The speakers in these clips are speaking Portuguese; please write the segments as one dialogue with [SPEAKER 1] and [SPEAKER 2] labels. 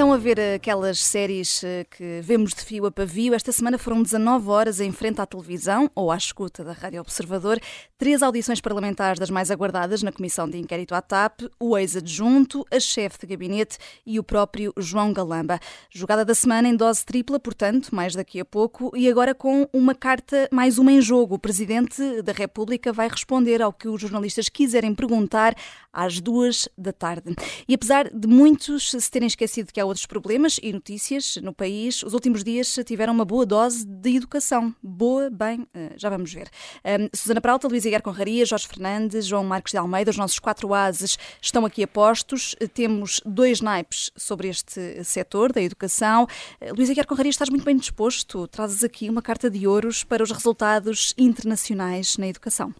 [SPEAKER 1] Estão a ver aquelas séries eh, que vemos de fio a pavio. Esta semana foram 19 horas em frente à televisão ou à escuta da Rádio Observador. Três audições parlamentares das mais aguardadas na Comissão de Inquérito à TAP, o ex-adjunto, a chefe de gabinete e o próprio João Galamba. Jogada da semana em dose tripla, portanto, mais daqui a pouco, e agora com uma carta, mais uma em jogo. O Presidente da República vai responder ao que os jornalistas quiserem perguntar às duas da tarde. E apesar de muitos se terem esquecido que há outros problemas e notícias no país. Os últimos dias tiveram uma boa dose de educação. Boa, bem, eh, já vamos ver. Um, Susana Pralta, Luís Aguiar Conraria, Jorge Fernandes, João Marcos de Almeida, os nossos quatro ases estão aqui a postos. Temos dois naipes sobre este setor da educação. Eh, Luís Aguiar Conraria, estás muito bem disposto. Trazes aqui uma carta de ouros para os resultados internacionais na educação.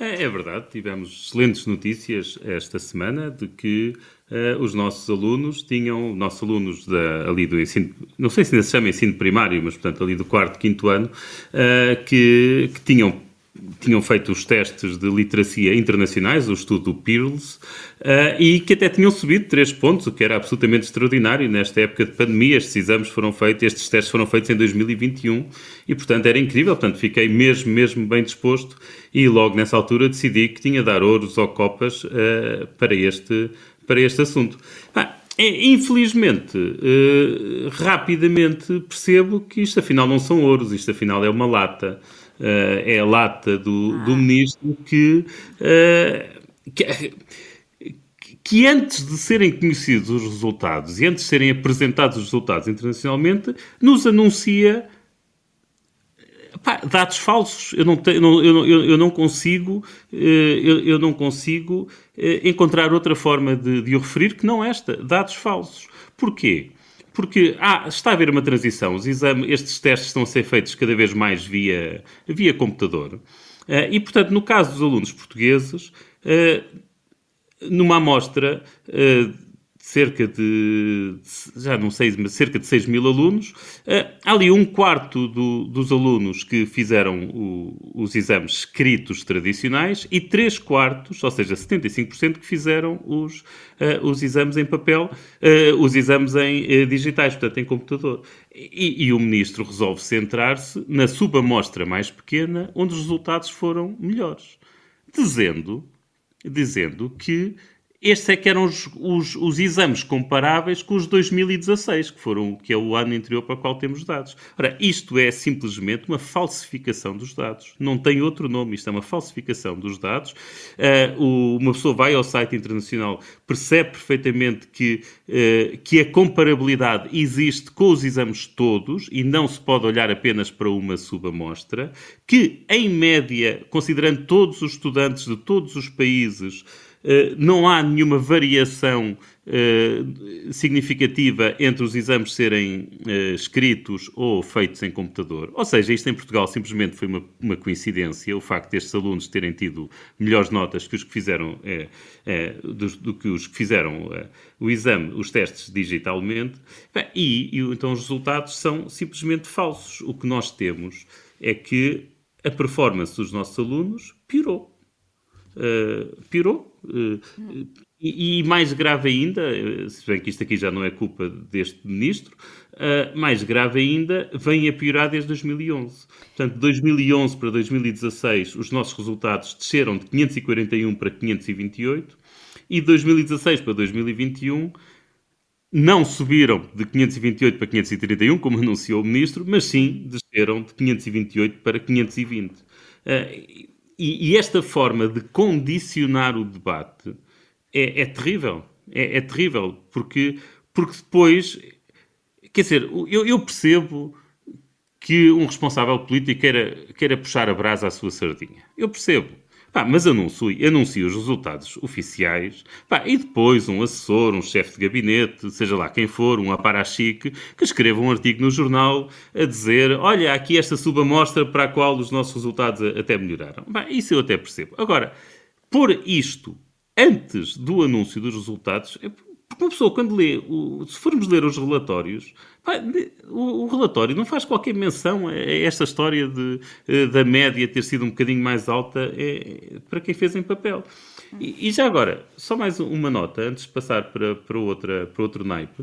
[SPEAKER 2] É, é, verdade, tivemos excelentes notícias esta semana de que uh, os nossos alunos tinham, nossos alunos da, ali do ensino, não sei se ainda se chama ensino primário, mas portanto ali do quarto, quinto ano, uh, que, que tinham tinham feito os testes de literacia internacionais, o estudo PIRLS, uh, e que até tinham subido 3 pontos, o que era absolutamente extraordinário nesta época de pandemia. Estes exames foram feitos, estes testes foram feitos em 2021 e, portanto, era incrível. Portanto, fiquei mesmo, mesmo bem disposto e logo nessa altura decidi que tinha de dar ouros ou copas uh, para, este, para este assunto. Ah, Infelizmente, uh, rapidamente percebo que isto afinal não são ouros, isto afinal é uma lata. Uh, é a lata do, ah. do ministro que, uh, que, que, antes de serem conhecidos os resultados e antes de serem apresentados os resultados internacionalmente, nos anuncia pá, dados falsos. Eu não, te, não, eu, eu, eu não consigo, eu, eu, não consigo encontrar outra forma de, de o referir que não esta, dados falsos. Porquê? porque ah, está a haver uma transição. Exames, estes testes estão a ser feitos cada vez mais via, via computador. Uh, e, portanto, no caso dos alunos portugueses, numa amostra cerca de, já não sei, mas cerca de 6 mil alunos. Uh, há ali um quarto do, dos alunos que fizeram o, os exames escritos tradicionais e 3 quartos, ou seja, 75% que fizeram os, uh, os exames em papel, uh, os exames em digitais, portanto em computador. E, e o ministro resolve centrar-se na subamostra mais pequena, onde os resultados foram melhores, dizendo, dizendo que estes é que eram os, os, os, exames comparáveis com os 2016, que, foram, que é o ano anterior para o qual temos dados. Ora, isto é simplesmente uma falsificação dos dados. Não tem outro nome, isto é uma falsificação dos dados. Uh, o, uma pessoa vai ao site internacional, percebe perfeitamente que, uh, que a comparabilidade existe com os exames todos e não se pode olhar apenas para uma subamostra, que, em média, considerando todos os estudantes de todos os países, não há nenhuma variação uh, significativa entre os exames serem uh, escritos ou feitos em computador. Ou seja, isto em Portugal simplesmente foi uma, uma coincidência, o facto destes alunos terem tido melhores notas que os que fizeram, do, do, que os que fizeram o exame, os testes digitalmente, e, e então os resultados são simplesmente falsos. O que nós temos é que a performance dos nossos alunos piorou. Uh, pirou. Uh, e, e, mais grave ainda, eh, se bem que isto aqui já não é culpa deste ministro, uh, mais grave ainda, vem a piorar desde 2011. Portanto, de 2011 para 2016, os nossos resultados desceram de 541 para 528, e de 2016 para 2021 não subiram de 528 para 531, como anunciou o ministro, mas sim desceram de 528 para 520. Uh, e, e, esta forma de condicionar o debate é, é terrível. É, é, terrível, porque, porque depois. Quer dizer, eu, eu percebo que um responsável político queira, queira puxar a brasa à sua sardinha. Eu percebo. Pá, mas anuncio, anuncio os resultados oficiais pá, e depois um assessor, um chefe de gabinete, seja lá quem for, um aparachique, que escreva um artigo no jornal a dizer: Olha, aqui esta subamostra para a qual os nossos resultados até melhoraram. Pá, isso eu até percebo. Agora, pôr isto antes do anúncio dos resultados é porque uma pessoa, quando lê, o, se formos ler os relatórios, o, o, relatório não faz qualquer menção a esta história de, eh, da média ter sido um bocadinho mais alta é, para quem fez em papel. E, e, já agora, só mais uma nota, antes de passar para, para, outra, para outro naipe.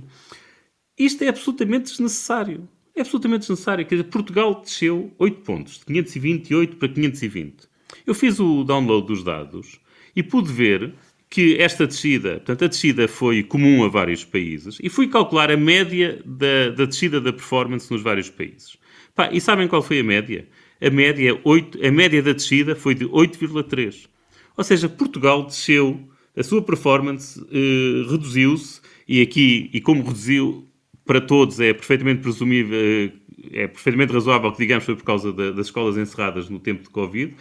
[SPEAKER 2] Isto é absolutamente desnecessário. É absolutamente desnecessário. Quer dizer, Portugal desceu 8 pontos, de 528 para 520. Eu fiz o download dos dados e pude ver que esta descida, portanto, a descida foi comum a vários países e fui calcular a média da, da descida da performance nos vários países. Pá, e sabem qual foi a média? A média, 8, a média da descida foi de 8,3. Ou seja, Portugal desceu, a sua performance eh, reduziu-se e aqui, e como reduziu para todos, é perfeitamente presumível, eh, é perfeitamente razoável que digamos foi por causa da, das escolas encerradas no tempo de Covid,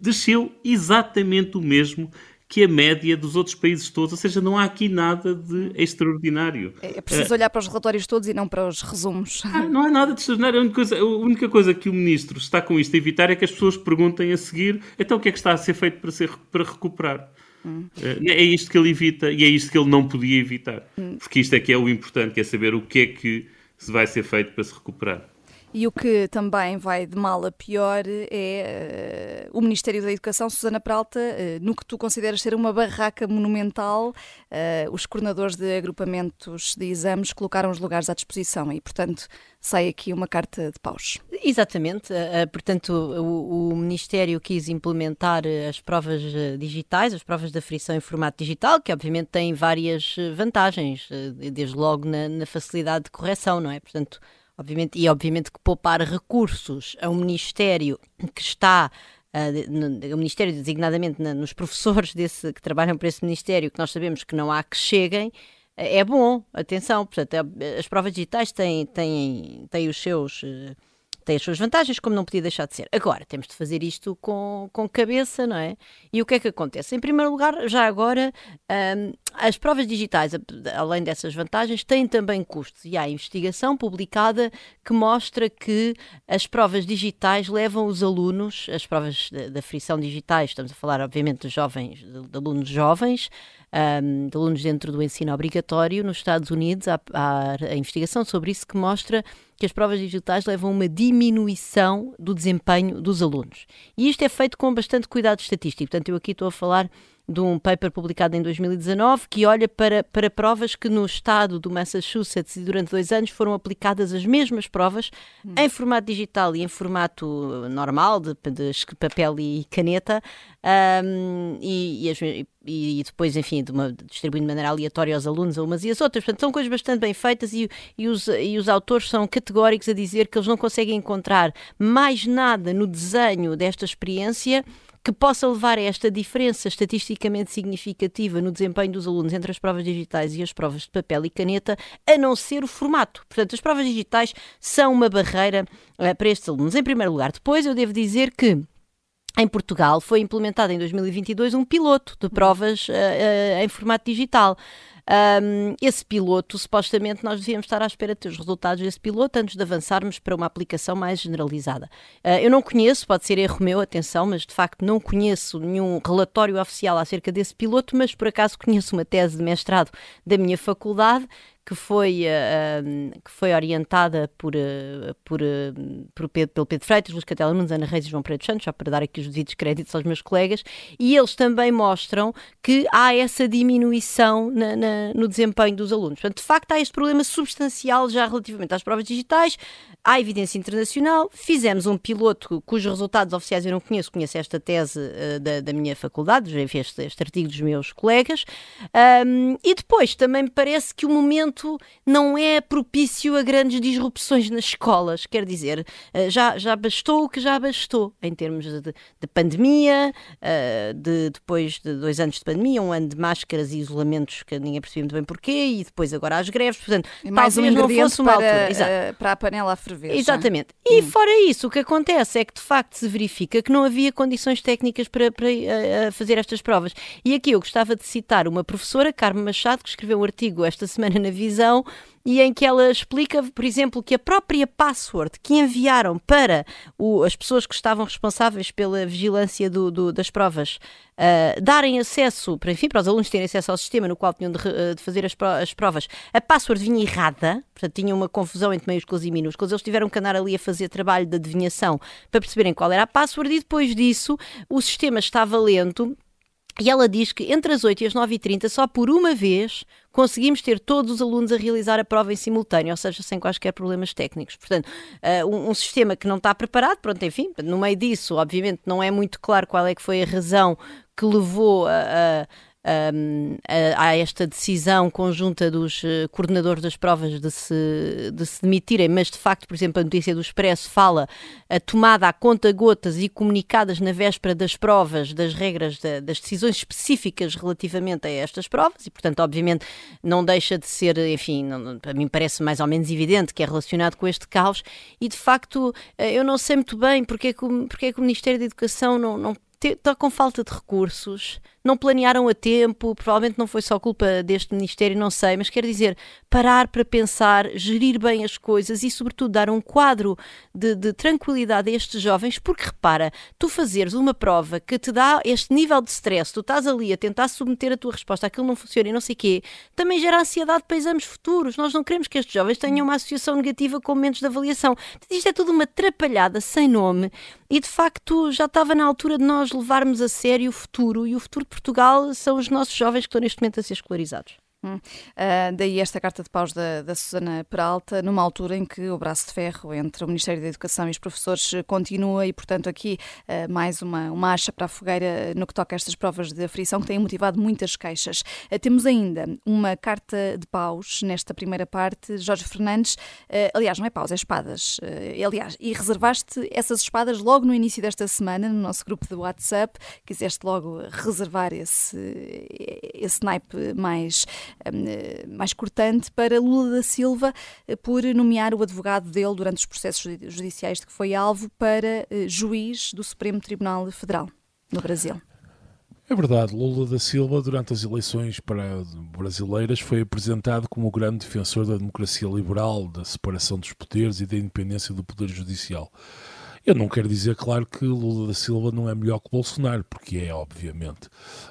[SPEAKER 2] desceu exatamente o mesmo que a média dos outros países todos, ou seja, não há aqui nada de extraordinário.
[SPEAKER 1] É, é preciso olhar para os relatórios todos e não para os resumos.
[SPEAKER 2] Ah, não há nada de extraordinário. A única, coisa, a única, coisa, que o Ministro está com isto a evitar é que as pessoas perguntem a seguir então o que é que está a ser feito para, ser, para recuperar. Hum. É isto que ele evita e é isto que ele não podia evitar. Hum. Porque isto é que é o importante, que é saber o que é que se vai ser feito para se recuperar.
[SPEAKER 1] E o que também vai de mal a pior é uh, o Ministério da Educação, Susana Pralta, uh, no que tu consideras ser uma barraca monumental, uh, os coordenadores de agrupamentos de exames colocaram os lugares à disposição e, portanto, sai aqui uma carta de paus.
[SPEAKER 3] Exatamente, portanto, o, o, Ministério quis implementar as provas digitais, as provas da frição em formato digital, que obviamente têm várias vantagens, desde logo na, na facilidade de correção, não é? Portanto, Obviamente, e obviamente que poupar recursos a um Ministério que está no, o Ministério, designadamente na, nos professores desse, que trabalham para esse Ministério, que nós sabemos que não há que cheguem, uh, é bom, atenção, portanto, é, as provas digitais têm, têm, têm os seus. Uh, tem as suas vantagens, como não podia deixar de ser. Agora, temos de fazer isto com, com cabeça, não é? E o que é que acontece? Em primeiro lugar, já agora, um, as provas digitais, além dessas vantagens, têm também custos. E há investigação publicada que mostra que as provas digitais levam os alunos, as provas da frição digitais, estamos a falar, obviamente, de jovens, de alunos jovens, um, de alunos dentro do ensino obrigatório. Nos Estados Unidos há, há, a investigação sobre isso que mostra que as provas digitais levam a uma diminuição do desempenho dos alunos. E isto é feito com bastante cuidado estatístico. Portanto, eu aqui estou a falar de um paper publicado em 2019 que olha para, para provas que no estado do Massachusetts e durante dois anos foram aplicadas as mesmas provas hum. em formato digital e em formato normal, de, de papel e caneta, um, e, e, e, depois, enfim, de uma, distribuindo de maneira aleatória aos alunos a umas e as outras. Portanto, são coisas bastante bem feitas e, e, os, e os autores são categóricos a dizer que eles não conseguem encontrar mais nada no desenho desta experiência que possa levar a esta diferença estatisticamente significativa no desempenho dos alunos entre as provas digitais e as provas de papel e caneta, a não ser o formato. Portanto, as provas digitais são uma barreira uh, para estes alunos. Em primeiro lugar, depois eu devo dizer que em Portugal foi implementado em 2022 um piloto de provas uh, uh, em formato digital. Um, esse piloto, supostamente, nós devíamos estar à espera de ter os resultados desse piloto antes de avançarmos para uma aplicação mais generalizada. Uh, eu não conheço, pode ser erro meu, atenção, mas de facto não conheço nenhum relatório oficial acerca desse piloto, mas por acaso conheço uma tese de mestrado da minha faculdade que foi, uh, que foi orientada por, uh, por, uh, por Pedro, pelo Pedro Freitas, Luís Catela Nunes, Ana Reis e João Pereira Santos, só para dar aqui os devidos créditos aos meus colegas, e eles também mostram que há essa diminuição na, na, no desempenho dos alunos. Portanto, de facto, há este problema substancial já relativamente às provas digitais, há evidência internacional, fizemos um piloto cujos resultados oficiais eu não conheço, conheço esta tese da, da minha faculdade, já vi este, este artigo dos meus colegas, um, e depois também me parece que o momento momento não é propício a grandes disrupções nas escolas. Quer dizer, eh, já, já bastou o que já bastou em termos de, de pandemia, eh, de, depois de dois anos de pandemia, um ano de máscaras e isolamentos que ninguém percebia muito bem porquê, e depois agora as greves. Portanto,
[SPEAKER 1] e mais um ingrediente para, uh, para a panela a ferver.
[SPEAKER 3] Exatamente. Já. E hum. fora isso, o que acontece é que de facto se verifica que não havia condições técnicas para, para fazer estas provas. E aqui eu gostava de citar uma professora, Carmen Machado, que escreveu um artigo esta semana na visão e em que ela explica, por exemplo, que a própria password que enviaram para o, as pessoas que estavam responsáveis pela vigilância do, do, das provas uh, darem acesso, para, enfim, para os alunos terem acesso ao sistema no qual tinham de, uh, de fazer as, as, provas, a password vinha errada, portanto tinha uma confusão entre maiúsculas e minúsculas, eles tiveram que andar ali a fazer trabalho de adivinhação para perceberem qual era a password e depois disso o sistema estava lento E ela diz que entre as 8 e as 9h30, só por uma vez, conseguimos ter todos os alunos a realizar a prova em simultâneo, ou seja, sem quaisquer problemas técnicos. Portanto, uh, um, sistema que não está preparado, pronto, enfim, no meio disso, obviamente, não é muito claro qual é que foi a razão que levou a, a um, a, a, esta decisão conjunta dos uh, coordenadores das provas de se, de se demitirem, mas de facto, por exemplo, a notícia do Expresso fala a tomada a conta-gotas e comunicadas na véspera das provas das regras de, das decisões específicas relativamente a estas provas e, portanto, obviamente não deixa de ser, enfim, para mim parece mais ou menos evidente que é relacionado com este caos e, de facto, eh, eu não sei muito bem porque é que, porque é que o Ministério da Educação não, não está com falta de recursos não planearam a tempo, provavelmente não foi só culpa deste Ministério, não sei, mas quer dizer, parar para pensar, gerir bem as coisas e, sobretudo, dar um quadro de, de tranquilidade a estes jovens, porque repara, tu fazeres uma prova que te dá este nível de stress, tu estás ali a tentar submeter a tua resposta, aquilo não funciona e não sei o quê, também gera ansiedade para exames futuros. Nós não queremos que estes jovens tenham uma associação negativa com momentos de avaliação. Isto é tudo uma atrapalhada sem nome e, de facto, já estava na altura de nós levarmos a sério o futuro e o futuro Portugal são os nossos jovens que estão neste momento a ser escolarizados.
[SPEAKER 1] Uh, daí esta carta de paus da, da Susana Peralta, numa altura em que o braço de ferro entre o Ministério da Educação e os professores continua e, portanto, aqui uh, mais uma, uma acha para a fogueira no que toca a estas provas de aflição que têm motivado muitas queixas. Uh, temos ainda uma carta de paus nesta primeira parte. Jorge Fernandes, aliás, não é paus, é espadas. aliás, e reservaste essas espadas logo no início desta semana no nosso grupo de WhatsApp. Quiseste logo reservar esse, esse naipe mais eh, mais cortante para Lula da Silva eh, por nomear o advogado dele durante os processos judiciais de que foi alvo para eh, juiz do Supremo Tribunal Federal no Brasil.
[SPEAKER 4] É verdade, Lula da Silva, durante as eleições para brasileiras, foi apresentado como o grande defensor da democracia liberal, da separação dos poderes e da independência do poder judicial. Eu não quero dizer, claro, que Lula da Silva não é melhor que Bolsonaro, porque é, obviamente.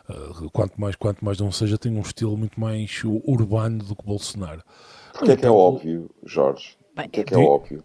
[SPEAKER 4] Uh, quanto, mais, quanto mais não seja, tem um estilo muito mais urbano do que Bolsonaro.
[SPEAKER 5] Porque é que é óbvio, Jorge? O que é que é óbvio?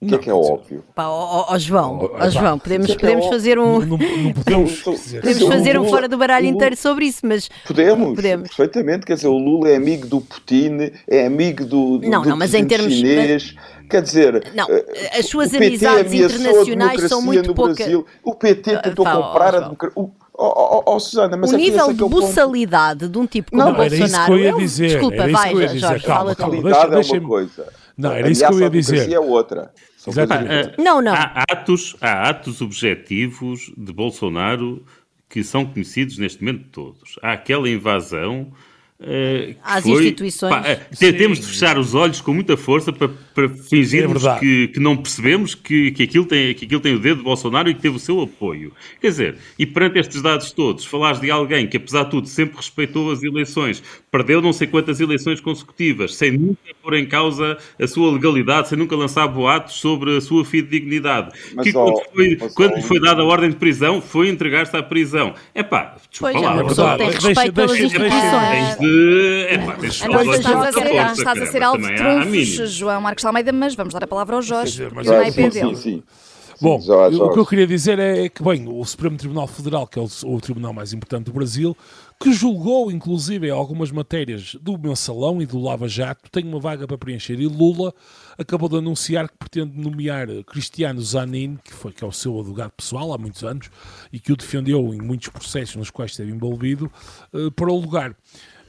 [SPEAKER 5] O que é que é óbvio?
[SPEAKER 3] Pá, ó, ó, João, ó, João, podemos, podemos fazer um. Não, não podemos, podemos fazer um fora do baralho inteiro sobre isso, mas.
[SPEAKER 5] Podemos, podemos, perfeitamente. Quer dizer, o Lula é amigo do Putin, é amigo do, do,
[SPEAKER 3] não,
[SPEAKER 5] do
[SPEAKER 3] não, mas em termos
[SPEAKER 5] chinês. Quer dizer,
[SPEAKER 3] não, eh, as suas amizades internacionais são muito poucas.
[SPEAKER 5] O PT ah, tentou comprar a democracia. Oh, oh, oh, Susana, mas
[SPEAKER 3] o nível de buçalidade de um tipo como
[SPEAKER 4] não,
[SPEAKER 3] Bolsonaro.
[SPEAKER 4] Era isso que eu ia dizer.
[SPEAKER 3] Desculpa, vai, Jorge,
[SPEAKER 5] calma, fala calma, Deixa, deixa, é uma coisa.
[SPEAKER 4] Não, era isso que eu ia dizer.
[SPEAKER 5] é outra.
[SPEAKER 3] Exatamente. Não, não.
[SPEAKER 2] Há atos, há atos objetivos de Bolsonaro que são conhecidos neste momento todos. Há aquela invasão
[SPEAKER 3] Uh, Às foi, instituições. Pá,
[SPEAKER 2] uh, temos de fechar os olhos com muita força para, para fingirmos é que, que não percebemos que, que, aquilo tem, que aquilo tem o dedo de Bolsonaro e que teve o seu apoio. Quer dizer, e perante estes dados todos, falares de alguém que, apesar de tudo, sempre respeitou as eleições, perdeu não sei quantas eleições consecutivas, sem nunca pôr em causa a sua legalidade, sem nunca lançar boatos sobre a sua fidedignidade, mas, que quando, foi, quando lhe foi dada a ordem de prisão, foi entregar-se à prisão. É pá, desculpa
[SPEAKER 3] pois,
[SPEAKER 2] lá.
[SPEAKER 3] É uma pessoa que tem respeito pelas instituições
[SPEAKER 2] de. É pá, tens
[SPEAKER 1] estás, a ser, estás a ser alvo de trunfos, João Marcos Almeida, mas vamos dar a palavra ao Jorge, mas, é, sim, sim, sim.
[SPEAKER 4] Bom, o que eu queria dizer é que, bem, o Supremo Tribunal Federal, que é o, o, tribunal mais importante do Brasil, que julgou, inclusive, algumas matérias do mensalão e do Lava Jato, tem uma vaga para preencher. E Lula acabou de anunciar que pretende nomear Cristiano Zanin, que, foi, que é o seu advogado pessoal há muitos anos, e que o defendeu em muitos processos nos quais esteve envolvido, uh, para o lugar.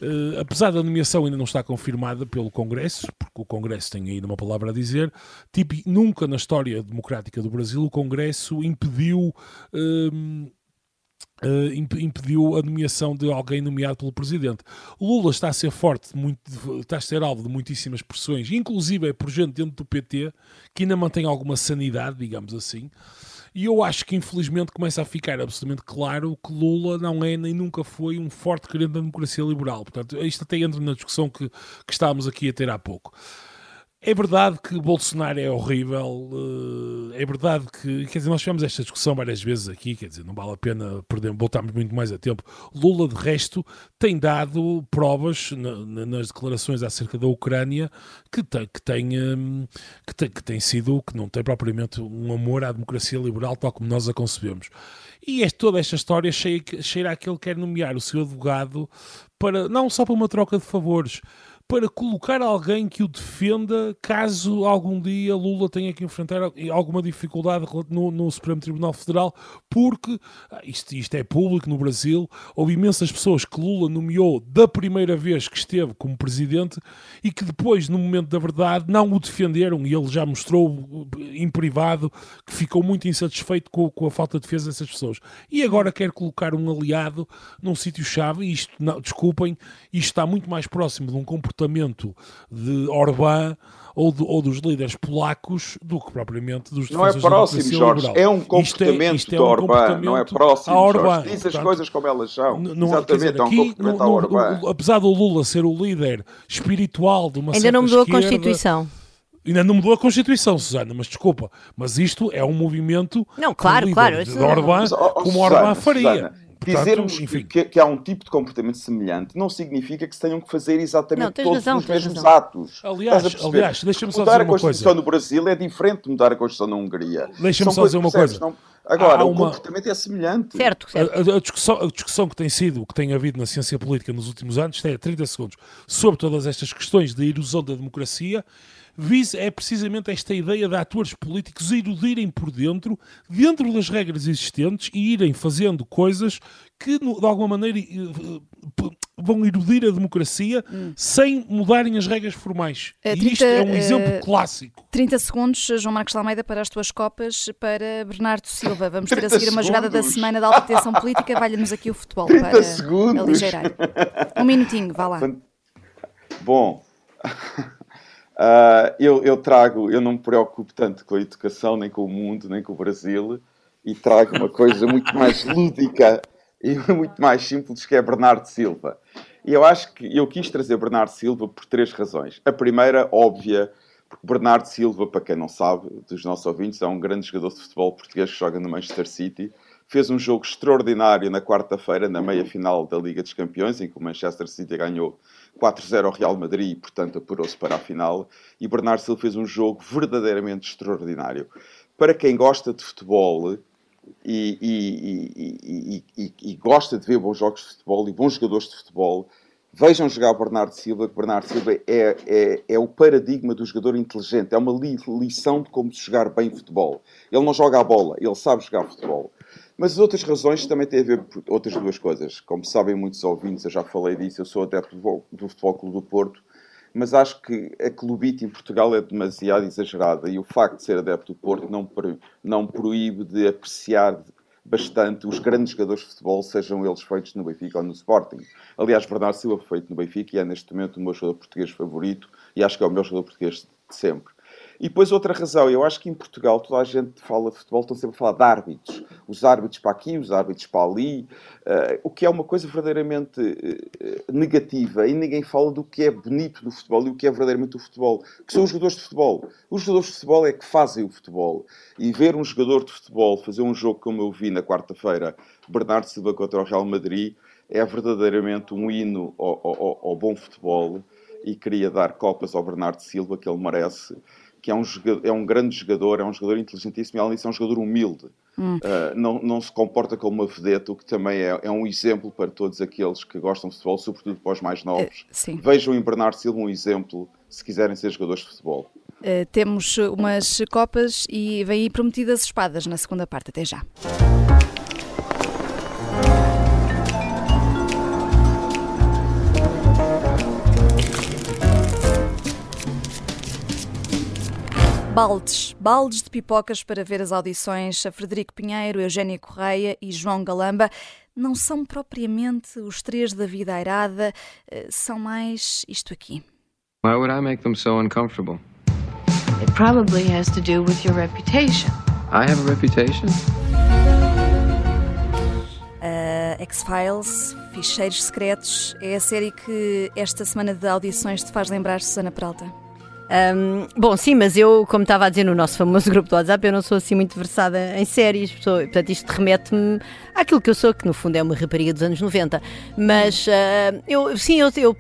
[SPEAKER 4] Uh, apesar da nomeação ainda não estar confirmada pelo Congresso, porque o Congresso tem ainda uma palavra a dizer, tipo, nunca na história democrática do Brasil o Congresso impediu. Uh, Uh, impediu a nomeação de alguém nomeado pelo presidente. Lula está a ser forte, muito, está a ser alvo de muitíssimas pressões, inclusive é por gente dentro do PT que ainda mantém alguma sanidade, digamos assim. E eu acho que infelizmente começa a ficar absolutamente claro que Lula não é nem nunca foi um forte querendo da democracia liberal. Portanto, isto até entra na discussão que, que estávamos aqui a ter há pouco. É verdade que Bolsonaro é horrível, eh, é verdade que, quer dizer, nós tivemos esta discussão várias vezes aqui, quer dizer, não vale a pena perder, voltarmos muito mais a tempo. Lula, de resto, tem dado provas nas declarações acerca da Ucrânia que tem, que, tem, hum, que, tem, que tem sido, que não tem propriamente um amor à democracia liberal tal como nós a concebemos. E este, toda esta história cheira, cheira a que ele quer nomear o seu advogado para, não só para uma troca de favores, para colocar alguém que o defenda caso algum dia Lula tenha que enfrentar alguma dificuldade no, no Supremo Tribunal Federal, porque ah, isto, isto, é público no Brasil, houve imensas pessoas que Lula nomeou da primeira vez que esteve como presidente e que depois, no momento da verdade, não o defenderam e ele já mostrou em privado que ficou muito insatisfeito com, com a falta de defesa dessas pessoas. E agora quer colocar um aliado num sítio-chave, e isto, não, desculpem, isto está muito mais próximo de um comportamento comportamento de Orbán ou, de, ou, dos líderes polacos do que propriamente dos
[SPEAKER 5] Não é próximo, Jorge, liberal. é um comportamento isto é, isto é um de Orbán, não é próximo, Orbán. Jorge. Diz as Portanto, coisas como elas são. Não, Exatamente, dizer, é um comportamento no, Orbán.
[SPEAKER 4] apesar do Lula ser o líder espiritual de uma
[SPEAKER 3] Ainda não mudou
[SPEAKER 4] esquerda,
[SPEAKER 3] a Constituição.
[SPEAKER 4] Ainda não mudou a Constituição, Susana, mas desculpa. Mas isto é um movimento
[SPEAKER 3] não, claro, claro,
[SPEAKER 4] de Orbán, mas, oh, como Susana, Orbán faria. Susana,
[SPEAKER 5] Portanto, Dizermos que, que, há um tipo de comportamento semelhante não significa que se tenham que fazer exatamente não, todos razão, os mesmos razão. atos.
[SPEAKER 4] Aliás, aliás deixa-me só dizer uma coisa.
[SPEAKER 5] Mudar a Constituição no Brasil é diferente de mudar a Constituição na Hungria.
[SPEAKER 4] Deixa-me só dizer uma coisa. Não...
[SPEAKER 5] Agora, o comportamento é semelhante.
[SPEAKER 3] Certo, certo.
[SPEAKER 4] A, a, discussão, a, discussão, que tem sido, que tem havido na ciência política nos últimos anos, é 30 segundos, sobre todas estas questões da erosão da democracia, é precisamente esta ideia de atores políticos erudirem por dentro, dentro das regras existentes, e irem fazendo coisas que, de alguma maneira, vão erudir a democracia hum. sem mudarem as regras formais. Uh, 30, e isto é um exemplo uh, clássico.
[SPEAKER 1] 30 segundos, João Marcos Almeida, para as tuas copas, para Bernardo Silva. Vamos ter a seguir uma jogada da semana da alta tensão política. Valha-nos aqui o futebol
[SPEAKER 5] 30 para segundos.
[SPEAKER 1] aligeirar. Um minutinho, vá lá.
[SPEAKER 5] Bom. Uh, eu, eu, trago, eu não me preocupo tanto com a educação, nem com o mundo, nem com o Brasil, e trago uma coisa muito mais lúdica e muito mais simples, que é Bernardo Silva. E eu acho que eu quis trazer Bernardo Silva por três razões. A primeira, óbvia, porque Bernardo Silva, para quem não sabe, dos nossos ouvintes, é um grande jogador de futebol português que joga no Manchester City. Fez um jogo extraordinário na quarta-feira, na meia-final da Liga dos Campeões, em que o Manchester City ganhou 4-0 ao Real Madrid e, portanto, apurou-se para a final. E Bernardo Silva fez um jogo verdadeiramente extraordinário. Para quem gosta de futebol e, e, e, gosta de ver bons jogos de futebol e bons jogadores de futebol, vejam jogar Bernardo Silva, que Bernardo Silva é, é, é o paradigma do jogador inteligente, é uma lição de como jogar bem futebol. Ele não joga a bola, ele sabe jogar futebol. Mas as outras razões também têm a ver com outras duas coisas. Como sabem muitos ouvintes, eu já falei disso, eu sou adepto do Futebol Clube do Porto, mas acho que a clubite em Portugal é demasiado exagerada e o facto de ser adepto do Porto não, não proíbe de apreciar bastante os grandes jogadores de futebol, sejam eles feitos no Benfica ou no Sporting. Aliás, Bernardo Silva foi feito no Benfica e é neste momento o meu jogador português favorito e acho que é o meu jogador português de sempre. E depois outra razão, eu acho que em Portugal toda a gente fala de futebol, estão sempre a falar de árbitros. Os árbitros para aqui, os árbitros para ali, uh, o que é uma coisa verdadeiramente uh, negativa e ninguém fala do que é bonito do futebol e o que é verdadeiramente o futebol, que são os jogadores de futebol. Os jogadores de futebol é que fazem o futebol. E ver um jogador de futebol fazer um jogo como eu vi na quarta-feira, Bernardo Silva contra o Real Madrid, é verdadeiramente um hino ao, ao, ao bom futebol e queria dar copas ao Bernardo Silva, que ele merece que é um, é um grande jogador, é um jogador inteligentíssimo e, além disso, é um jogador humilde. Hum. Uh, não, não se comporta como uma vedeta, o que também é, é, um exemplo para todos aqueles que gostam de futebol, sobretudo para os mais novos.
[SPEAKER 1] Uh,
[SPEAKER 5] Vejam em Bernardo Silva um exemplo se quiserem ser jogadores de futebol.
[SPEAKER 1] Uh, temos umas copas e vêm aí prometidas espadas na segunda parte. Até já. Baldes, baldes de pipocas para ver as audições a Frederico Pinheiro, Eugénia Correia e João Galamba. Não são propriamente os três da vida airada, eh, são mais isto aqui.
[SPEAKER 6] Why would I make them so uncomfortable?
[SPEAKER 7] It probably has to do with your reputation.
[SPEAKER 6] I have a reputation?
[SPEAKER 1] Uh, X-Files, Ficheiros Secretos, é a série que esta semana de audições te faz lembrar, Susana Peralta?
[SPEAKER 3] Um, bom, sim, mas eu, como estava a dizer no nosso famoso grupo do WhatsApp, eu não sou assim muito versada em séries, sou, portanto isto remete-me àquilo que eu sou, que no fundo é uma rapariga dos anos 90. Mas uh, eu, sim, eu, eu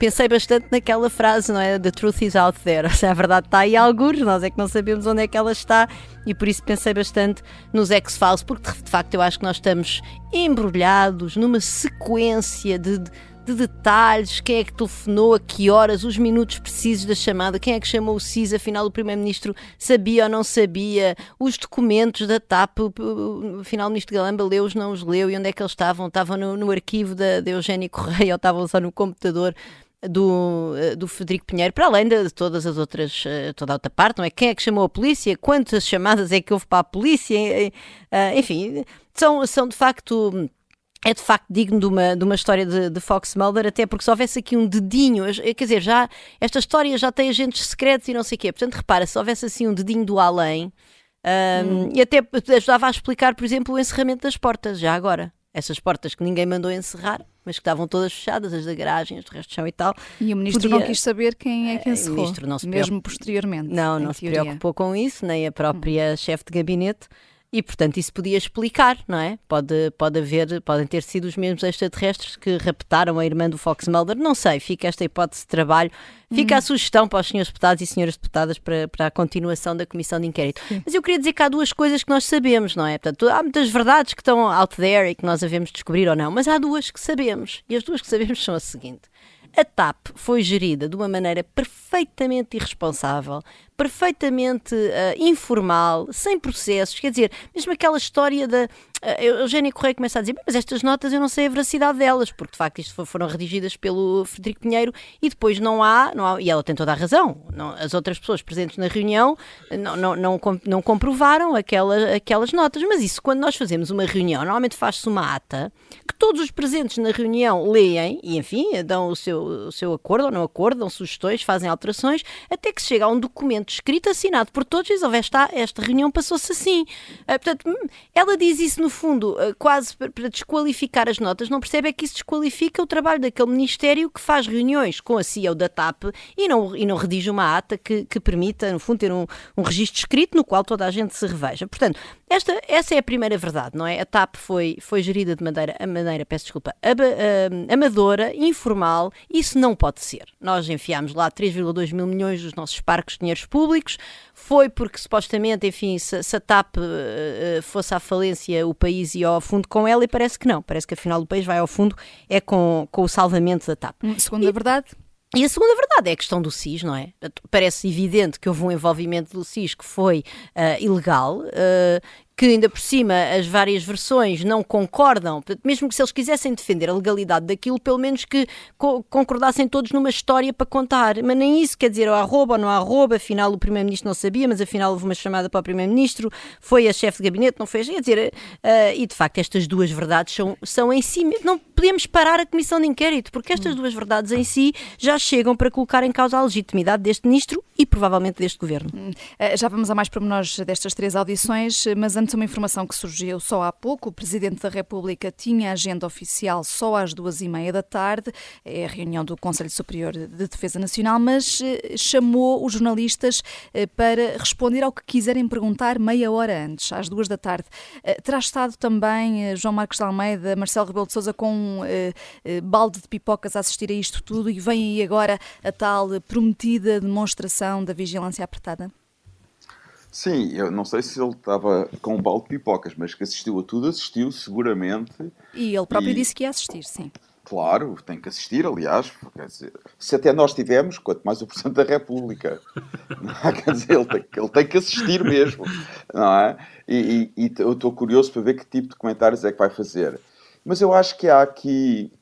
[SPEAKER 3] pensei bastante naquela frase, não é? The truth is out there. Se a verdade está aí alguns, nós é que não sabemos onde é que ela está e por isso pensei bastante nos X-Files, porque de facto eu acho que nós estamos embrulhados numa sequência de, de de detalhes, quem é que telefonou, a que horas, os minutos precisos da chamada, quem é que chamou o CIS, afinal o Primeiro-Ministro sabia ou não sabia, os documentos da TAP, afinal o Ministro Galamba leu-os, não os leu, e onde é que eles estavam? Estavam no, no arquivo da, da Eugénia Correia ou estavam só no computador? do, do Frederico Pinheiro, para além de todas as outras, eh, toda a outra parte, não é? Quem é que chamou a polícia? Quantas chamadas é que houve para a polícia? Eh, enfim, são, são de facto é de facto digno de uma, de uma história de, de, Fox Mulder, até porque se houvesse aqui um dedinho, quer dizer, já esta história já tem agentes secretos e não sei o quê, portanto, repara, se houvesse assim um dedinho do além, um, hum. e até ajudava a explicar, por exemplo, o encerramento das portas, já agora. Essas portas que ninguém mandou encerrar, mas que estavam todas fechadas, as da garagem, as do resto do chão e tal.
[SPEAKER 1] E o ministro podia... não quis saber quem é que encerrou, o ministro não se mesmo posteriormente.
[SPEAKER 3] Não, não se preocupou com isso, nem a própria hum. chefe de gabinete. E, portanto, isso podia explicar, não é? Pode, pode haver, podem ter sido os mesmos extraterrestres que raptaram a irmã do Fox Mulder. Não sei, fica esta hipótese de trabalho. Fica a uhum. sugestão para os senhores deputados e senhoras deputadas para, para a continuação da comissão de inquérito. Sim. Mas eu queria dizer que há duas coisas que nós sabemos, não é? Portanto, há muitas verdades que estão out there e que nós havemos descobrir ou não, mas há duas que sabemos. E as duas que sabemos são a seguinte. A TAP foi gerida de uma maneira perfeitamente irresponsável, perfeitamente uh, informal, sem processos. Quer dizer, mesmo aquela história da. Uh, Eugénia Correia começa a dizer: Mas estas notas eu não sei a veracidade delas, porque de facto isto foram redigidas pelo Frederico Pinheiro e depois não há. Não há e ela tem toda a razão. Não, as outras pessoas presentes na reunião não, não, não, não comprovaram aquela, aquelas notas. Mas isso, quando nós fazemos uma reunião, normalmente faz-se uma ata que todos os presentes na reunião leem e, enfim, dão o seu, o seu acordo ou não acordo, dão sugestões, fazem alterações, até que se chega a um documento escrito, assinado por todos, diz, esta, esta reunião passou-se assim. Uh, portanto, hum, ela diz isso, no fundo, uh, quase para desqualificar as notas, não percebe é que isso desqualifica o trabalho daquele Ministério que faz reuniões com a CEO da TAP e não, e não redige uma ata que, que permita, no fundo, ter um, um registro escrito no qual toda a gente se reveja. Portanto, esta, essa é a primeira verdade, não é? A TAP foi, foi gerida de maneira, a maneira peço desculpa, ab, amadora, informal, isso não pode ser. Nós enfiámos lá 3,2 mil milhões dos nossos parques de dinheiros públicos, foi porque supostamente, enfim, se, se a TAP uh, fosse à falência, o país ia ao fundo com ela e parece que não. Parece que afinal o país vai ao fundo é com, com o salvamento da TAP.
[SPEAKER 1] Hum, segundo e, a verdade,
[SPEAKER 3] e a segunda verdade é a questão do SIS, não é? Parece evidente que houve um envolvimento do SIS que foi uh, ilegal, uh, que ainda por cima as várias versões não concordam, mesmo que se eles quisessem defender a legalidade daquilo, pelo menos que co concordassem todos numa história para contar. Mas nem isso, quer dizer, ou arroba ou não arroba, afinal o Primeiro-Ministro não sabia, mas afinal houve uma chamada para o Primeiro-Ministro, foi a chefe de gabinete, não fez. Quer dizer, uh, e de facto estas duas verdades são, são em si. Não podemos parar a comissão de inquérito, porque estas duas verdades em si já chegam para colocar em causa a legitimidade deste Ministro e provavelmente deste Governo.
[SPEAKER 1] Uh, já vamos a mais pormenores destas três audições, mas antes uma informação que surgiu só há pouco. O Presidente da República tinha agenda oficial só às duas e meia da tarde, é a reunião do Conselho Superior de Defesa Nacional, mas eh, chamou os jornalistas eh, para responder ao que quiserem perguntar meia hora antes, às duas da tarde. Eh, terá estado também João Marcos de Almeida, Marcelo Rebelo de Sousa com um balde de pipocas a assistir a isto tudo e vem aí agora a tal prometida demonstração da vigilância apertada?
[SPEAKER 5] Sim, eu não sei se ele estava com um balde de pipocas, mas que assistiu a tudo, assistiu seguramente.
[SPEAKER 1] E ele próprio e... disse que ia assistir, sim.
[SPEAKER 5] Claro, tem que assistir, aliás. Quer dizer, se até nós tivemos, quanto mais o Presidente da República. É? Quer dizer, ele tem, ele tem, que assistir mesmo. Não é? E, e, e eu estou curioso para ver que tipo de comentários é que vai fazer. Mas eu acho que há aqui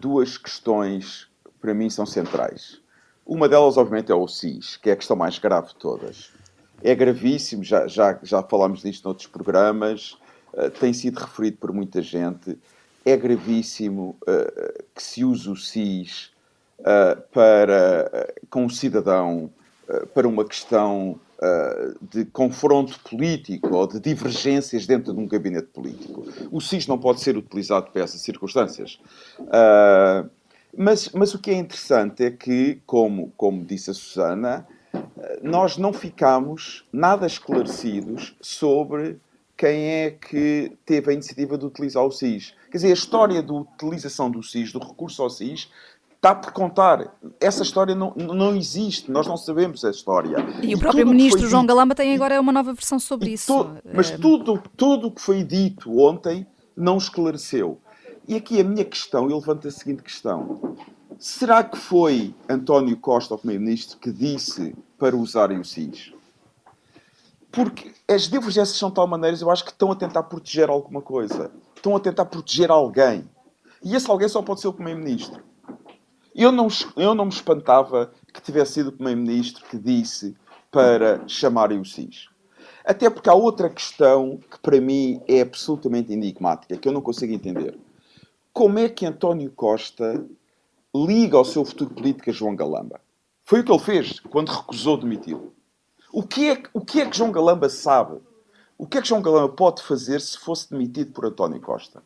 [SPEAKER 5] duas questões, para mim, são centrais. Uma delas, obviamente, é o SIS, que é a questão mais grave de todas é gravíssimo, já, já, já falámos disto noutros programas, uh, tem sido referido por muita gente. É gravíssimo uh, que se use o SIS uh, para, com um cidadão para uma questão de confronto político ou de divergências dentro de um gabinete político. O SIS não pode ser utilizado para essas circunstâncias. Mas, mas o que é interessante é que, como, como disse a Susana, nós não ficamos nada esclarecidos sobre quem é que teve a iniciativa de utilizar o SIS. Quer dizer, a história da utilização do SIS, do recurso ao SIS, está por contar. Essa história não, não existe, nós não sabemos essa história.
[SPEAKER 1] E, e o próprio ministro João dito, Galamba tem agora uma nova versão sobre isso.
[SPEAKER 5] To, mas é... tudo, tudo o que foi dito ontem não esclareceu. E aqui a minha questão, eu levanto a seguinte questão. Será que foi António Costa, o Primeiro-Ministro, que disse para usarem o SIS? Porque as divergências são de tal maneira, eu acho que estão a tentar proteger alguma coisa. Estão a tentar proteger alguém. E esse alguém só pode ser o Primeiro-Ministro. Eu não, eu não me espantava que tivesse sido o Primeiro-Ministro que disse para chamarem o SIS. Até porque há outra questão que para mim é absolutamente enigmática, que eu não consigo entender. Como é que António Costa liga ao seu futuro político a João Galamba? Foi o que ele fez quando recusou demiti-lo. O que, é, o que é que João Galamba sabe? O que é que João Galamba pode fazer se fosse demitido por António Costa?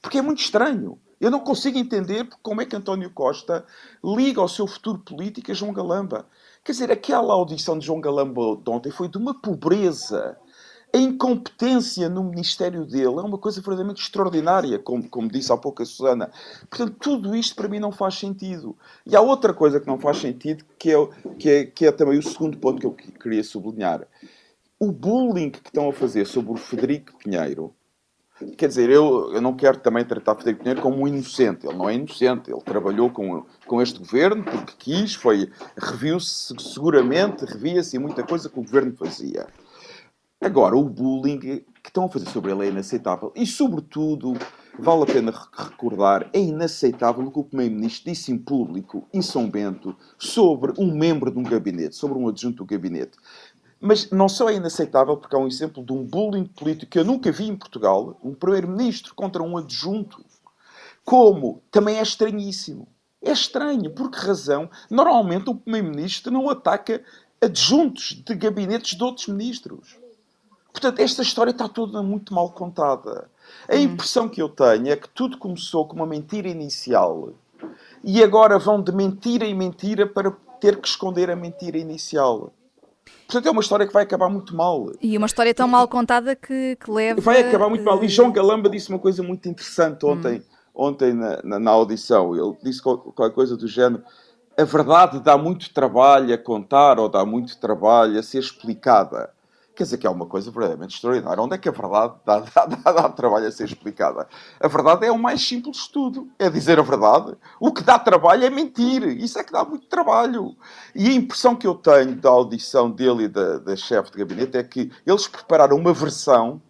[SPEAKER 5] Porque é muito estranho. Eu não consigo entender como é que António Costa liga ao seu futuro político a João Galamba. Quer dizer, aquela audição de João Galamba de ontem foi de uma pobreza. A incompetência no ministério dele é uma coisa verdadeiramente extraordinária, como, como disse há pouco a Susana. Portanto, tudo isto para mim não faz sentido. E há outra coisa que não faz sentido, que é, que é, que é também o segundo ponto que eu queria sublinhar. O bullying que estão a fazer sobre o Federico Pinheiro Quer dizer, eu, eu não quero também tratar Frederico Pinheiro como um inocente. Ele não é inocente. Ele trabalhou com, com este governo porque quis, foi, reviu-se seguramente, revia-se muita coisa que o governo fazia. Agora, o bullying que estão a fazer sobre ele é inaceitável. E, sobretudo, vale a pena recordar, é inaceitável o que o Primeiro-Ministro disse em público, em São Bento, sobre um membro de um gabinete, sobre um adjunto do gabinete. Mas não só é inaceitável, porque é um exemplo de um bullying político que eu nunca vi em Portugal, um primeiro-ministro contra um adjunto, como também é estranhíssimo. É estranho. Por que razão? Normalmente o primeiro-ministro não ataca adjuntos de gabinetes de outros ministros. Portanto, esta história está toda muito mal contada. A hum. impressão que eu tenho é que tudo começou com uma mentira inicial e agora vão de mentira em mentira para ter que esconder a mentira inicial. Portanto, é uma história que vai acabar muito mal.
[SPEAKER 1] E uma história tão mal contada que, que leva.
[SPEAKER 5] Vai acabar muito mal. E João Galamba disse uma coisa muito interessante ontem, hum. ontem na, na, na, audição. Ele disse qualquer coisa do género. A verdade dá muito trabalho a contar ou dá muito trabalho a ser explicada. Quer dizer que é uma coisa verdadeiramente extraordinária. Onde é que a verdade dá, dá, dá, dá, trabalho a ser explicada? A verdade é o mais simples de tudo. É dizer a verdade. O que dá trabalho é mentir. Isso é que dá muito trabalho. E a impressão que eu tenho da audição dele e da, da chefe de gabinete é que eles prepararam uma versão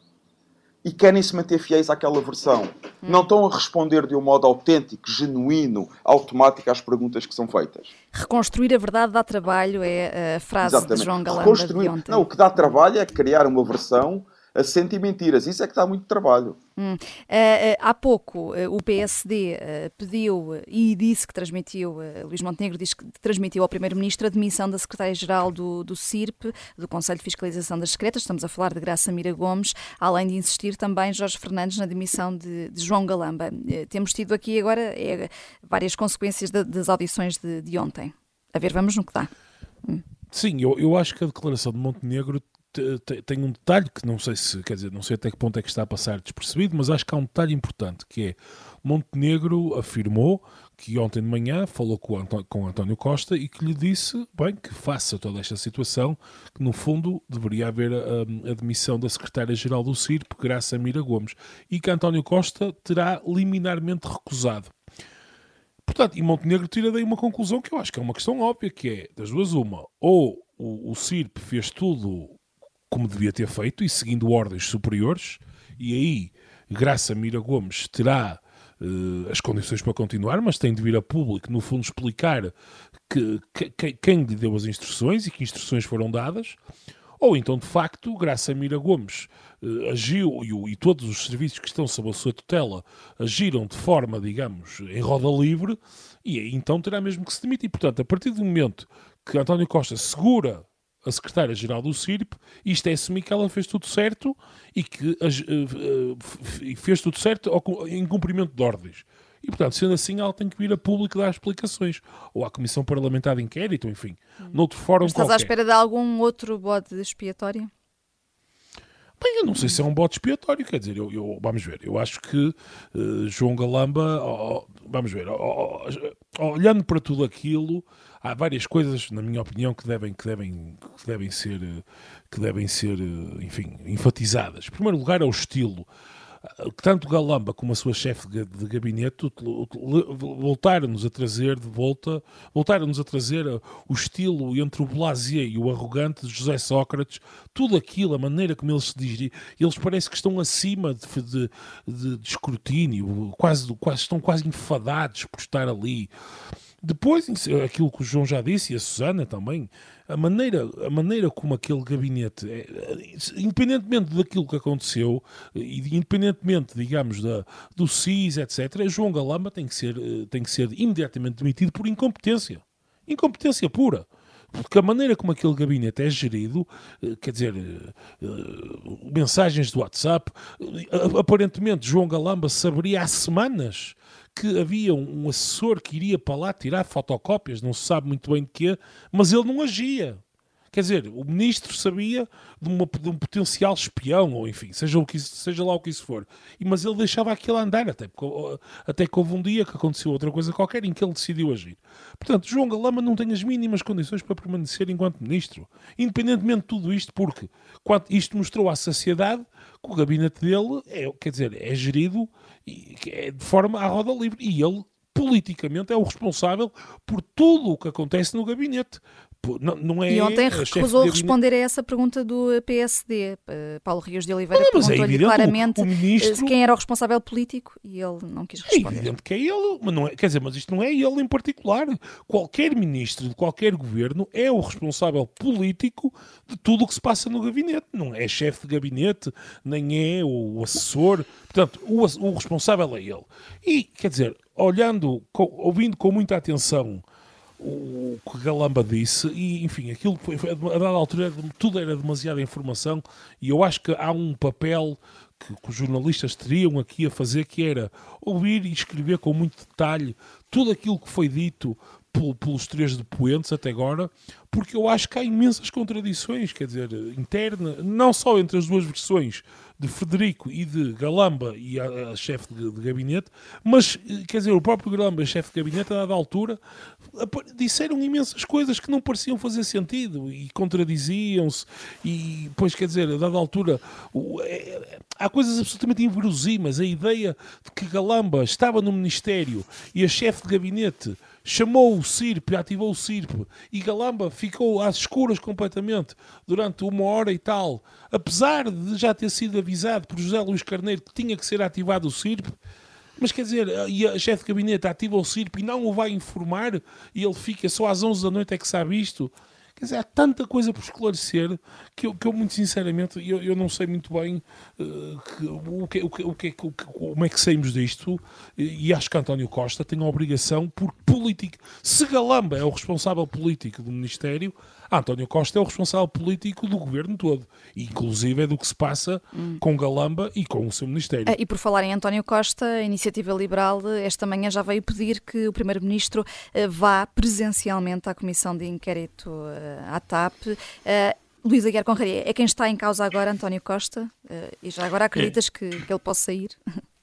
[SPEAKER 5] e querem se manter fiéis àquela versão. Hum. Não estão a responder de um modo autêntico, genuíno, automático às perguntas que são feitas.
[SPEAKER 1] Reconstruir a verdade dá trabalho, é a frase Exatamente. de João Galamba de ontem.
[SPEAKER 5] Não, o que dá trabalho é criar uma versão assente em mentiras. Isso é que dá muito trabalho.
[SPEAKER 1] Hum. Uh, uh, há pouco uh, o PSD pediu e disse que transmitiu, Luís Montenegro diz que transmitiu ao Primeiro-Ministro a demissão da Secretária-Geral do, do CIRP, do Conselho de Fiscalização das Secretas, estamos a falar de Graça Mira Gomes, além de insistir também Jorge Fernandes na demissão de, de João Galamba. temos tido aqui agora é, várias consequências de, das audições de, de, ontem. A ver, vamos no que dá.
[SPEAKER 4] Hum. Sim, eu, eu acho que a declaração de Montenegro tem um detalhe que não sei se, quer dizer, não sei até que ponto é que está a passar despercebido, mas acho que há um detalhe importante que é Montenegro afirmou que ontem de manhã falou com, com António Costa e que lhe disse, bem, que faça toda esta situação, que no fundo deveria haver a, a demissão da secretária-geral do CIRP, Graça Mira Gomes, e que António Costa terá liminarmente recusado. Portanto, e Montenegro tira daí uma conclusão que eu acho que é uma questão óbvia, que é, das duas uma, ou o, o CIRP fez tudo como devia ter feito e seguindo ordens superiores, e aí Graça Mira Gomes terá uh, as condições para continuar, mas tem de vir a público, no fundo, explicar que, que, quem lhe deu as instruções e que instruções foram dadas, ou então, de facto, Graça Mira Gomes uh, agiu e, e, todos os serviços que estão sob a sua tutela agiram de forma, digamos, em roda livre, e aí então terá mesmo que se demitir. Portanto, a partir do momento que António Costa segura a secretária-geral do CIRP, isto é assumir que ela fez tudo certo e que uh, uh, fez tudo certo em cumprimento de ordens. E, portanto, sendo assim, ela tem que vir a público dar explicações. Ou à Comissão Parlamentar de Inquérito, enfim, hum. noutro fórum
[SPEAKER 1] Mas estás
[SPEAKER 4] qualquer.
[SPEAKER 1] à espera de algum outro bode expiatório?
[SPEAKER 4] Bem, eu não sei se é um bote expiatório, quer dizer, eu, eu vamos ver, eu acho que uh, João Galamba, oh, vamos ver, oh, olhando para tudo aquilo, há várias coisas, na minha opinião, que devem, que devem, que devem ser, que devem ser, enfim, enfatizadas. Em primeiro lugar, é o estilo tanto Galamba como a sua chefe de gabinete voltaram-nos a trazer de volta, voltaram-nos a trazer o estilo entre o blasé e o arrogante de José Sócrates, tudo aquilo, a maneira como eles se dirigem, eles parece que estão acima de, de, de, de escrutínio, quase, quase, estão quase enfadados por estar ali. Depois, aquilo que o João já disse e a Susana também, a maneira, a maneira como aquele gabinete, é, independentemente daquilo que aconteceu, independentemente, digamos, da, do CIS, etc., João Galamba tem que, ser, eh, tem que ser imediatamente demitido por incompetência. Incompetência pura porque a maneira como aquele gabinete é gerido, eh, quer dizer, eh, mensagens do WhatsApp, aparentemente João Galamba saberia há semanas que havia um assessor que iria para lá tirar fotocópias, não se sabe muito bem de quê, mas ele não agia. Quer dizer, o ministro sabia de, uma, de, um potencial espião, ou enfim, seja, o que, seja lá o que isso for. E, mas ele deixava aquilo andar, até, porque, até que houve um dia que aconteceu outra coisa qualquer em que ele decidiu agir. Portanto, João Galama não tem as mínimas condições para permanecer enquanto ministro. Independentemente de tudo isto, porque isto mostrou à sociedade que o gabinete dele é, quer dizer, é gerido é de forma à roda livre. E ele politicamente é o responsável por tudo o que acontece no gabinete. Não, não é
[SPEAKER 1] e ontem recusou responder a essa pergunta do PSD. Eh, Paulo Rios de Oliveira
[SPEAKER 4] é
[SPEAKER 1] perguntou-lhe
[SPEAKER 4] é
[SPEAKER 1] claramente
[SPEAKER 4] o, o ministro...
[SPEAKER 1] quem era o responsável político e ele não quis
[SPEAKER 4] é responder. É evidente que é ele, mas não é, quer dizer, mas isto não é ele em particular. Qualquer ministro de qualquer governo é o responsável político de tudo o que se passa no gabinete. Não é chefe de gabinete, nem é o assessor. Portanto, o, o responsável é ele. E, quer dizer, olhando, ouvindo com muita atenção o que Galamba disse, e enfim, aquilo foi, a dada altura tudo era demasiada informação, e eu acho que há um papel que, que, os jornalistas teriam aqui a fazer, que era ouvir e escrever com muito detalhe tudo aquilo que foi dito pelos três depoentes até agora, porque eu acho que há imensas contradições, quer dizer, interna, não só entre as duas versões de Frederico e de Galamba e a, a chefe de, de, gabinete, mas, quer dizer, o próprio Galamba chefe de gabinete, a dada altura, disseram imensas coisas que não pareciam fazer sentido e contradiziam-se, e, pois, quer dizer, a dada altura, o, é, há coisas absolutamente inverosímeis. A ideia de que Galamba estava no Ministério e a chefe de gabinete chamou o CIRP, ativou o CIRP e Galamba ficou às escuras completamente durante uma hora e tal, apesar de já ter sido avisado por José Luís Carneiro que tinha que ser ativado o CIRP. Mas quer dizer, e a chefe de gabinete ativa o CIRP e não o vai informar e ele fica só às 11 da noite é que sabe isto. Quer dizer, há tanta coisa por esclarecer que eu, que eu muito sinceramente, eu, eu não sei muito bem uh, que, o, que, o, que, o, que, o que, como é que saímos disto e, e acho que António Costa tem a obrigação por política. Se Galamba é o responsável político do Ministério, António Costa é o responsável político do governo todo, inclusive é do que se passa hum. com Galamba e com o seu Ministério.
[SPEAKER 1] Ah, e por falar em António Costa, a Iniciativa Liberal esta manhã já veio pedir que o Primeiro-Ministro eh, vá presencialmente à Comissão de Inquérito eh, à TAP. Luís Aguiar Conraria, é quem está em causa agora, António Costa? E já agora acreditas é. que, que ele possa sair?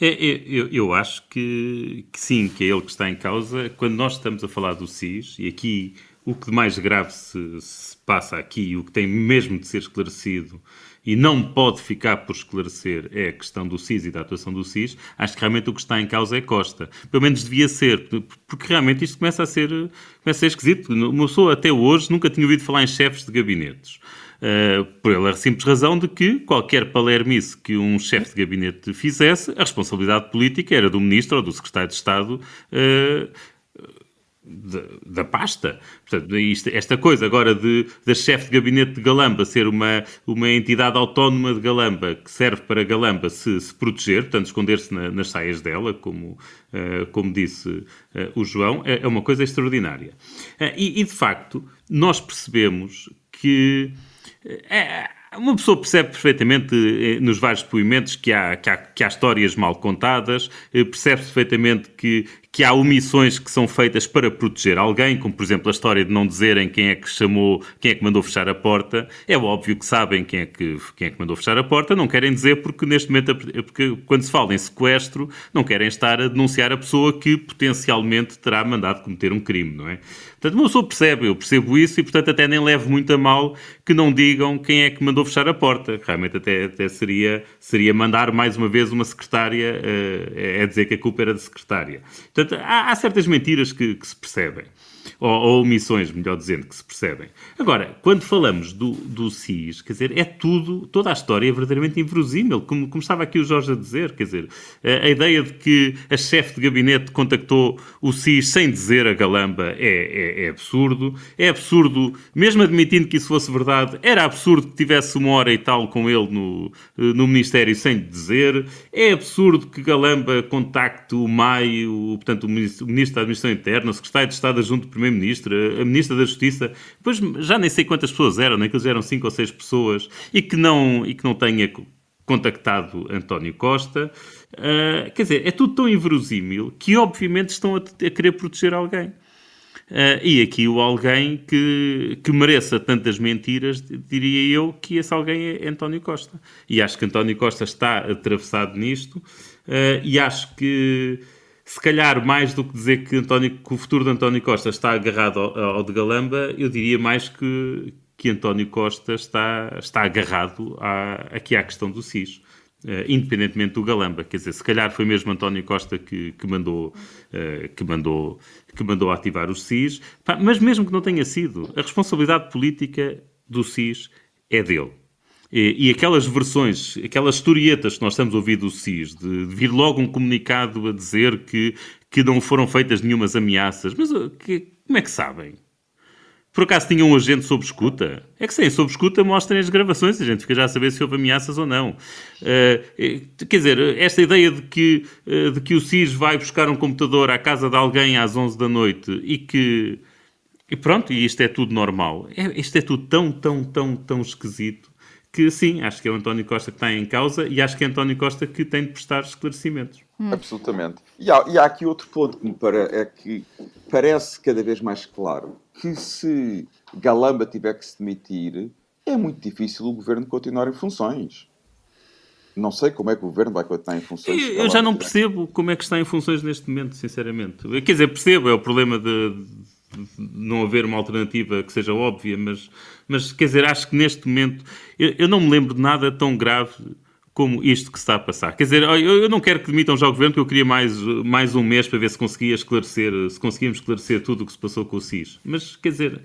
[SPEAKER 2] É, é, eu, eu, acho que, que, sim, que é ele que está em causa. Quando nós estamos a falar do SIS, e aqui o que de mais grave se, se passa aqui, o que tem mesmo de ser esclarecido e não pode ficar por esclarecer é a questão do SIS e da atuação do SIS, acho que realmente o que está em causa é Costa. Pelo menos devia ser, porque realmente isto começa a ser, começa a ser esquisito. Uma pessoa até hoje nunca tinha ouvido falar em chefes de gabinetes. Uh, pela simples razão de que qualquer palermice que um chefe de gabinete fizesse, a responsabilidade política era do ministro ou do secretário de Estado uh, da, da, pasta. Portanto, isto, esta coisa agora de, da chefe de gabinete de Galamba ser uma, uma entidade autónoma de Galamba que serve para Galamba se, se proteger, portanto, esconder-se na, nas saias dela, como, uh, como disse uh, o João, é, é, uma coisa extraordinária. Uh, e, e, de facto, nós percebemos que uma pessoa percebe perfeitamente nos vários depoimentos que há, que há, que há histórias mal contadas, percebe perfeitamente que, que há omissões que são feitas para proteger alguém, como por exemplo a história de não dizerem quem é que chamou, quem é que mandou fechar a porta. É óbvio que sabem quem é que, quem é que mandou fechar a porta, não querem dizer porque neste momento, porque quando se fala em sequestro, não querem estar a denunciar a pessoa que potencialmente terá mandado cometer um crime, não é? Portanto, uma pessoa percebe, eu percebo isso e, portanto, até nem levo muito a mal que não digam quem é que mandou fechar a porta. Realmente até, até seria, seria mandar mais uma vez uma secretária uh, é dizer que a culpa era da secretária. Portanto, há, há certas mentiras que, que se percebem ou, ou omissões, melhor dizendo, que se percebem. Agora, quando falamos do, do SIS, quer dizer, é tudo, toda a história é verdadeiramente inverosímil, como, como estava aqui o Jorge a dizer, quer dizer, a, a ideia de que a chefe de gabinete contactou o SIS sem dizer a galamba é, é, é, absurdo, é absurdo, mesmo admitindo que isso fosse verdade, era absurdo que tivesse uma hora e tal com ele no, no Ministério sem dizer, é absurdo que Galamba contacte o MAI, o, portanto, o Ministro, o Ministro da Administração Interna, o Secretário de Estado Adjunto do Primeiro-Ministro, a Ministra da Justiça, depois já nem sei quantas pessoas eram, naqueles eram cinco ou seis pessoas, e que não, e que não tenha contactado António Costa. Uh, quer dizer, é tudo tão inverosímil que obviamente estão a, a querer proteger alguém. Uh, e aqui o alguém que, que mereça tantas mentiras, diria eu que esse alguém é António Costa. E acho que António Costa está atravessado nisto uh, e acho que se calhar mais do que dizer que, António, que o futuro de António Costa está agarrado ao, ao, de Galamba, eu diria mais que, que António Costa está, está agarrado à, aqui à questão do SIS. Uh, independentemente do Galamba, quer dizer, se calhar foi mesmo António Costa que, que mandou, uh, que, mandou, que mandou ativar o SIS, mas mesmo que não tenha sido, a responsabilidade política do SIS é dele. E, e, aquelas versões, aquelas historietas que nós estamos a ouvir do SIS, de, de, vir logo um comunicado a dizer que, que não foram feitas nenhumas ameaças, mas que, como é que sabem? Por acaso tinham um agente sob escuta? É que sim, sob escuta mostrem as gravações, a gente fica já a saber se houve ameaças ou não. Uh, quer dizer, esta ideia de que, uh, de que o SIS vai buscar um computador à casa de alguém às 11 da noite e que. E pronto, e isto é tudo normal. É, isto é tudo tão, tão, tão, tão esquisito que sim, acho que é o António Costa que está em causa e acho que é António Costa que tem de prestar esclarecimentos.
[SPEAKER 5] Hum. Absolutamente. E há, e há, aqui outro ponto que me para, é que parece cada vez mais claro que se Galamba tiver que se demitir, é muito difícil o governo continuar em funções. Não sei como é que o governo vai continuar em funções.
[SPEAKER 2] Eu, eu já não percebo como é que está em funções neste momento, sinceramente. Quer dizer, percebo, é o problema de, não haver uma alternativa que seja óbvia, mas, mas quer dizer, acho que neste momento eu, eu não me lembro de nada tão grave como isto que está a passar. Quer dizer, eu, não quero que demitam já o governo, porque eu queria mais, mais um mês para ver se conseguia esclarecer, se conseguíamos esclarecer tudo o que se passou com o SIS. Mas, quer dizer,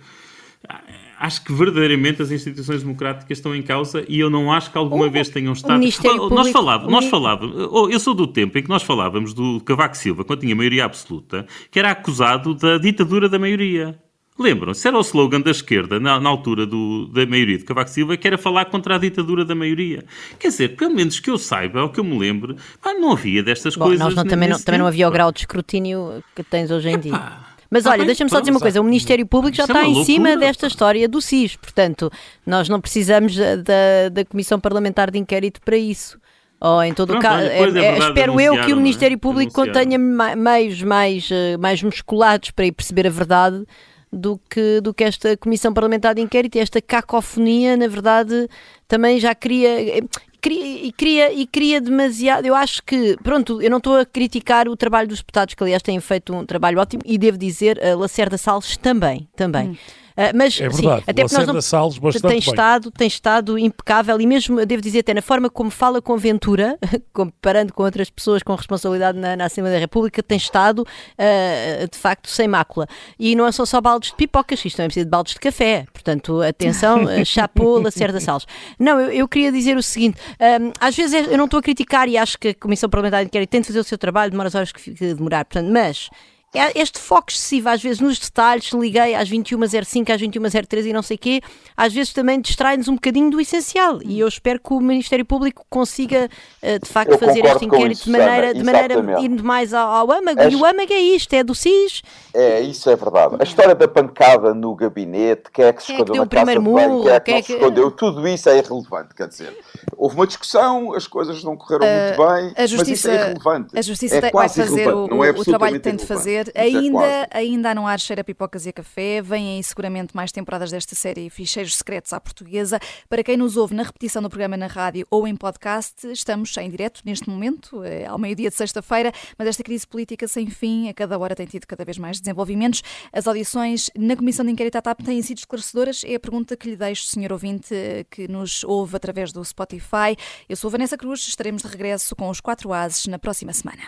[SPEAKER 2] acho que verdadeiramente as instituições democráticas estão em causa e eu não acho que alguma o, vez tenham estado. nós falávamos, nós falávamos, oh, eu sou do tempo em que nós falávamos do Cavaco Silva, quando tinha maioria absoluta, que era acusado da ditadura da maioria. Lembram-se? Era o slogan da esquerda, na, na altura do, da maioria de Cavaco Silva, que era falar contra a ditadura da maioria. Quer dizer, pelo menos que eu saiba, ou que eu me lembre, pá, não havia destas Bom, coisas.
[SPEAKER 3] Não, também, não, também não havia o grau de escrutínio que tens hoje em dia. Mas olha, deixa-me só dizer uma coisa: o Ministério Público já é está em cima desta história do SIS, portanto, nós não precisamos da, da Comissão Parlamentar de Inquérito para isso. Ou em todo o caso, é, é, espero eu que o Ministério Público tenha meios mais, eh, mais musculados para ir perceber a verdade do que, do que esta Comissão Parlamentar de Inquérito e esta cacofonia, na verdade, também já cria. Cria, e, cria, e cria demasiado. Eu acho que, pronto, eu não estou a criticar o trabalho dos deputados, que aliás têm feito um trabalho ótimo, e devo dizer, a Lacerda Salles também. também. Hum. Uh, mas
[SPEAKER 4] é verdade,
[SPEAKER 3] sim, até porque nós não,
[SPEAKER 4] Salles bastante
[SPEAKER 3] tem estado, tem estado impecável e mesmo, devo dizer, até na forma como fala com Ventura, comparando com outras pessoas com responsabilidade na, na Assembleia da República, tem estado uh, de facto sem mácula. E não são só baldes de pipocas, isto também precisa de baldes de café. Portanto, atenção, uh, chapô, Lacerda Salles. Não, eu, eu, queria dizer o seguinte: um, às vezes eu não estou a criticar e acho que a Comissão Parlamentar de Inquérito tem de fazer o seu trabalho, demora as horas que, que demorar, portanto, mas é este foco excessivo, às vezes, nos detalhes, liguei às 21h05, às 21h03 e não sei o quê, às vezes também distrai-nos um bocadinho do essencial. E eu espero que o Ministério Público consiga, eh, de facto,
[SPEAKER 5] Eu
[SPEAKER 3] fazer este inquérito
[SPEAKER 5] isso,
[SPEAKER 3] de maneira, de maneira indo mais ao, ao âmago.
[SPEAKER 5] As-
[SPEAKER 3] E o âmago é isto, é do SIS.
[SPEAKER 5] É, isso é verdade. A história da pancada no gabinete, quem é que se
[SPEAKER 3] Quem é que
[SPEAKER 5] escondeu
[SPEAKER 3] deu
[SPEAKER 5] na casa banho, quem é que
[SPEAKER 3] quem é
[SPEAKER 5] se
[SPEAKER 3] que-
[SPEAKER 5] escondeu, tudo isso é irrelevante, quer dizer. Houve uma discussão, as coisas não correram muito bem,
[SPEAKER 1] A
[SPEAKER 5] mas isso
[SPEAKER 1] Justiça,
[SPEAKER 5] é irrelevante.
[SPEAKER 1] a justiça
[SPEAKER 5] é
[SPEAKER 1] tem- vai
[SPEAKER 5] quase
[SPEAKER 1] fazer o,
[SPEAKER 5] não é
[SPEAKER 1] o trabalho que tem de fazer.
[SPEAKER 5] Isso é
[SPEAKER 1] Ainda, ainda há no ar cheira a pipocas e a café. Vêm aí seguramente mais temporadas desta série Ficheiros Secretos à Portuguesa. Para quem nos ouve na repetição do programa na rádio ou em podcast, estamos em direto neste momento, eh, ao meio-dia de sexta-feira, mas esta crise política sem fim, a cada hora tem tido cada vez mais desenvolvimentos. As audições na Comissão de Inquérito à TAP têm sido esclarecedoras. É a pergunta que lhe deixo, senhor ouvinte, eh, que nos ouve através do Spotify. Eu sou Vanessa Cruz, estaremos de regresso com os quatro ases na próxima semana.